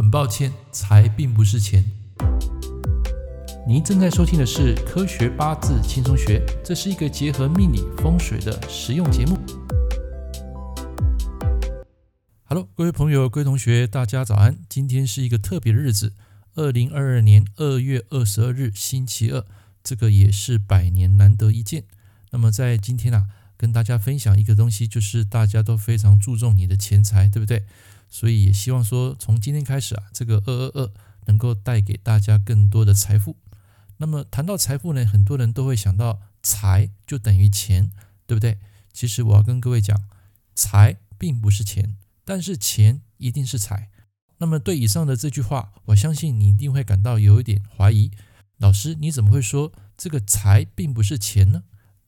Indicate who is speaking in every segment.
Speaker 1: 很抱歉，财并不是钱。您正在收听的是《科学八字轻松学》，这是一个结合命理风水的实用节目。Hello，各位朋友、各位同学，大家早安！今天是一个特别的日子，二零二二年二月二十二日，星期二，这个也是百年难得一见。那么在今天啊，跟大家分享一个东西，就是大家都非常注重你的钱财，对不对？所以也希望说，从今天开始啊，这个二二二能够带给大家更多的财富。那么谈到财富呢，很多人都会想到财就等于钱，对不对？其实我要跟各位讲，财并不是钱，但是钱一定是财。那么对以上的这句话，我相信你一定会感到有一点怀疑。老师，你怎么会说这个财并不是钱呢？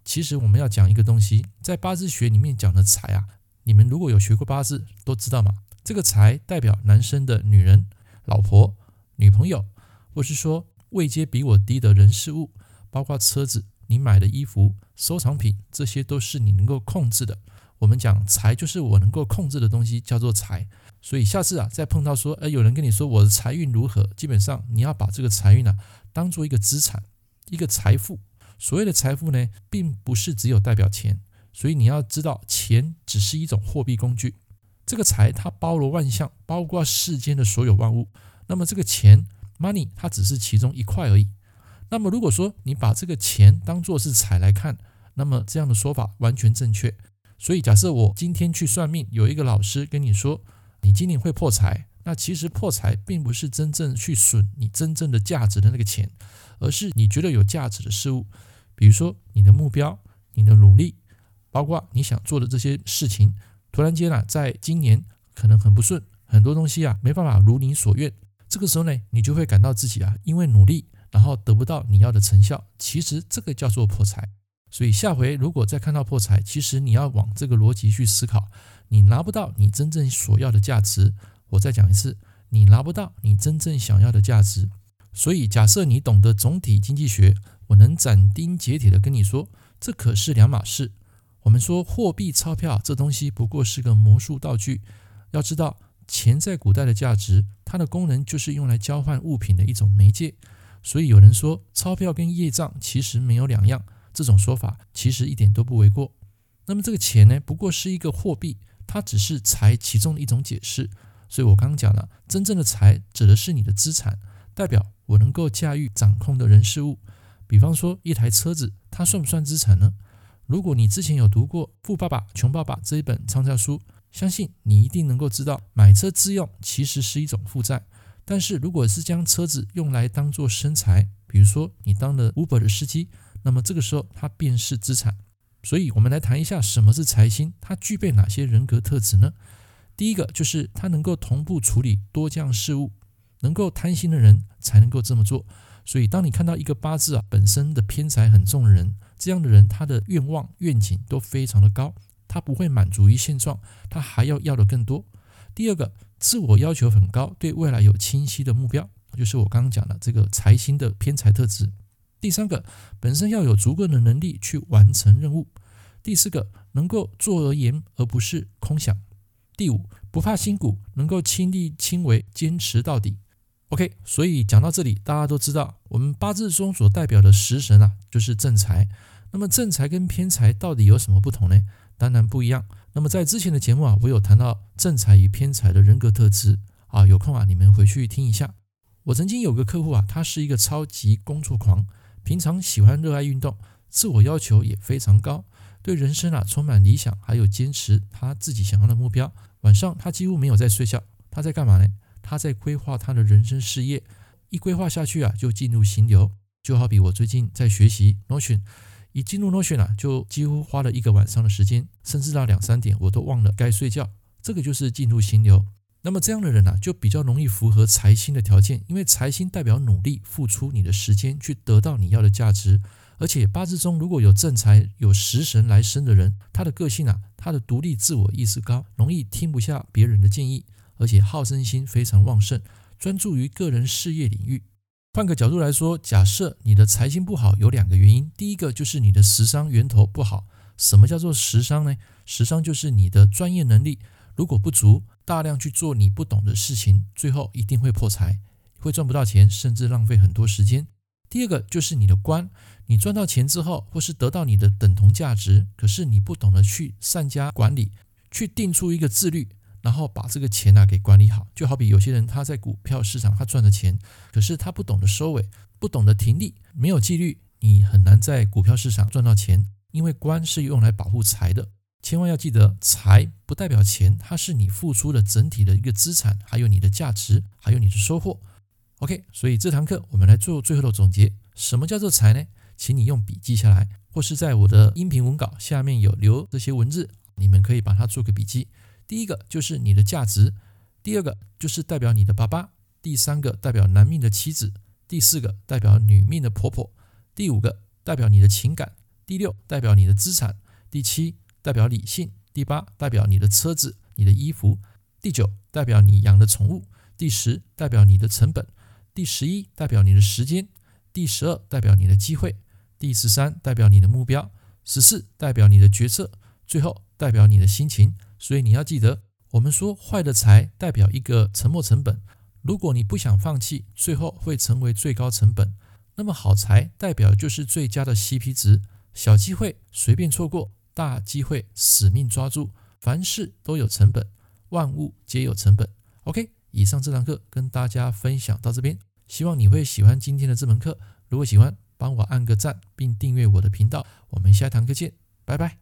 Speaker 1: 其实我们要讲一个东西，在八字学里面讲的财啊，你们如果有学过八字，都知道嘛。这个财代表男生的女人、老婆、女朋友，或是说位阶比我低的人事物，包括车子、你买的衣服、收藏品，这些都是你能够控制的。我们讲财就是我能够控制的东西，叫做财。所以下次啊，再碰到说，哎，有人跟你说我的财运如何，基本上你要把这个财运啊当做一个资产，一个财富。所谓的财富呢，并不是只有代表钱，所以你要知道，钱只是一种货币工具。这个财它包罗万象，包括世间的所有万物。那么这个钱 money 它只是其中一块而已。那么如果说你把这个钱当做是财来看，那么这样的说法完全正确。所以假设我今天去算命，有一个老师跟你说你今年会破财，那其实破财并不是真正去损你真正的价值的那个钱，而是你觉得有价值的事物，比如说你的目标、你的努力，包括你想做的这些事情。突然间啊，在今年可能很不顺，很多东西啊没办法如你所愿。这个时候呢，你就会感到自己啊，因为努力，然后得不到你要的成效。其实这个叫做破财。所以下回如果再看到破财，其实你要往这个逻辑去思考，你拿不到你真正所要的价值。我再讲一次，你拿不到你真正想要的价值。所以假设你懂得总体经济学，我能斩钉截铁的跟你说，这可是两码事。我们说货币钞票这东西不过是个魔术道具，要知道钱在古代的价值，它的功能就是用来交换物品的一种媒介。所以有人说钞票跟业障其实没有两样，这种说法其实一点都不为过。那么这个钱呢，不过是一个货币，它只是财其中的一种解释。所以我刚刚讲了，真正的财指的是你的资产，代表我能够驾驭掌控的人事物。比方说一台车子，它算不算资产呢？如果你之前有读过《富爸爸穷爸爸》这一本畅销书，相信你一定能够知道，买车自用其实是一种负债。但是如果是将车子用来当做生财，比如说你当了 Uber 的司机，那么这个时候它便是资产。所以，我们来谈一下什么是财星，它具备哪些人格特质呢？第一个就是它能够同步处理多项事务，能够贪心的人才能够这么做。所以，当你看到一个八字啊本身的偏财很重的人，这样的人，他的愿望愿景都非常的高，他不会满足于现状，他还要要的更多。第二个，自我要求很高，对未来有清晰的目标，就是我刚刚讲的这个财星的偏财特质。第三个，本身要有足够的能力去完成任务。第四个，能够坐而言而不是空想。第五，不怕辛苦，能够亲力亲为，坚持到底。OK，所以讲到这里，大家都知道，我们八字中所代表的食神啊，就是正财。那么正财跟偏财到底有什么不同呢？当然不一样。那么在之前的节目啊，我有谈到正财与偏财的人格特质啊，有空啊你们回去听一下。我曾经有个客户啊，他是一个超级工作狂，平常喜欢热爱运动，自我要求也非常高，对人生啊充满理想，还有坚持他自己想要的目标。晚上他几乎没有在睡觉，他在干嘛呢？他在规划他的人生事业，一规划下去啊，就进入心流。就好比我最近在学习 Notion。一进入 Notion 啊，就几乎花了一个晚上的时间，甚至到两三点，我都忘了该睡觉。这个就是进入心流。那么这样的人呢、就比较容易符合财星的条件，因为财星代表努力付出你的时间去得到你要的价值。而且八字中如果有正财、有食神来生的人，他的个性啊，他的独立自我意识高，容易听不下别人的建议，而且好胜心非常旺盛，专注于个人事业领域。换个角度来说，假设你的财星不好，有两个原因。第一个就是你的食伤源头不好。什么叫做食伤呢？食伤就是你的专业能力如果不足，大量去做你不懂的事情，最后一定会破财，会赚不到钱，甚至浪费很多时间。第二个就是你的观，你赚到钱之后，或是得到你的等同价值，可是你不懂得去善加管理，去定出一个自律，然后把这个钱啊给管理好。就好比有些人他在股票市场他赚的钱，可是他不懂得收尾，不懂得停利，没有纪律，你很难在股票市场赚到钱。因为官是用来保护财的，千万要记得，财不代表钱，它是你付出的整体的一个资产，还有你的价值，还有你的收获。OK，所以这堂课我们来做最后的总结。什么叫做财呢？请你用笔记下来，或是在我的音频文稿下面有留这些文字，你们可以把它做个笔记。第一个就是你的价值，第二个就是代表你的爸爸，第三个代表男命的妻子，第四个代表女命的婆婆，第五个代表你的情感，第六代表你的资产，第七代表理性，第八代表你的车子、你的衣服，第九代表你养的宠物，第十代表你的成本。第十一代表你的时间，第十二代表你的机会，第十三代表你的目标，十四代表你的决策，最后代表你的心情。所以你要记得，我们说坏的财代表一个沉没成本，如果你不想放弃，最后会成为最高成本。那么好财代表就是最佳的 CP 值，小机会随便错过，大机会死命抓住。凡事都有成本，万物皆有成本。OK。以上这堂课跟大家分享到这边，希望你会喜欢今天的这门课。如果喜欢，帮我按个赞，并订阅我的频道。我们下堂课见，拜拜。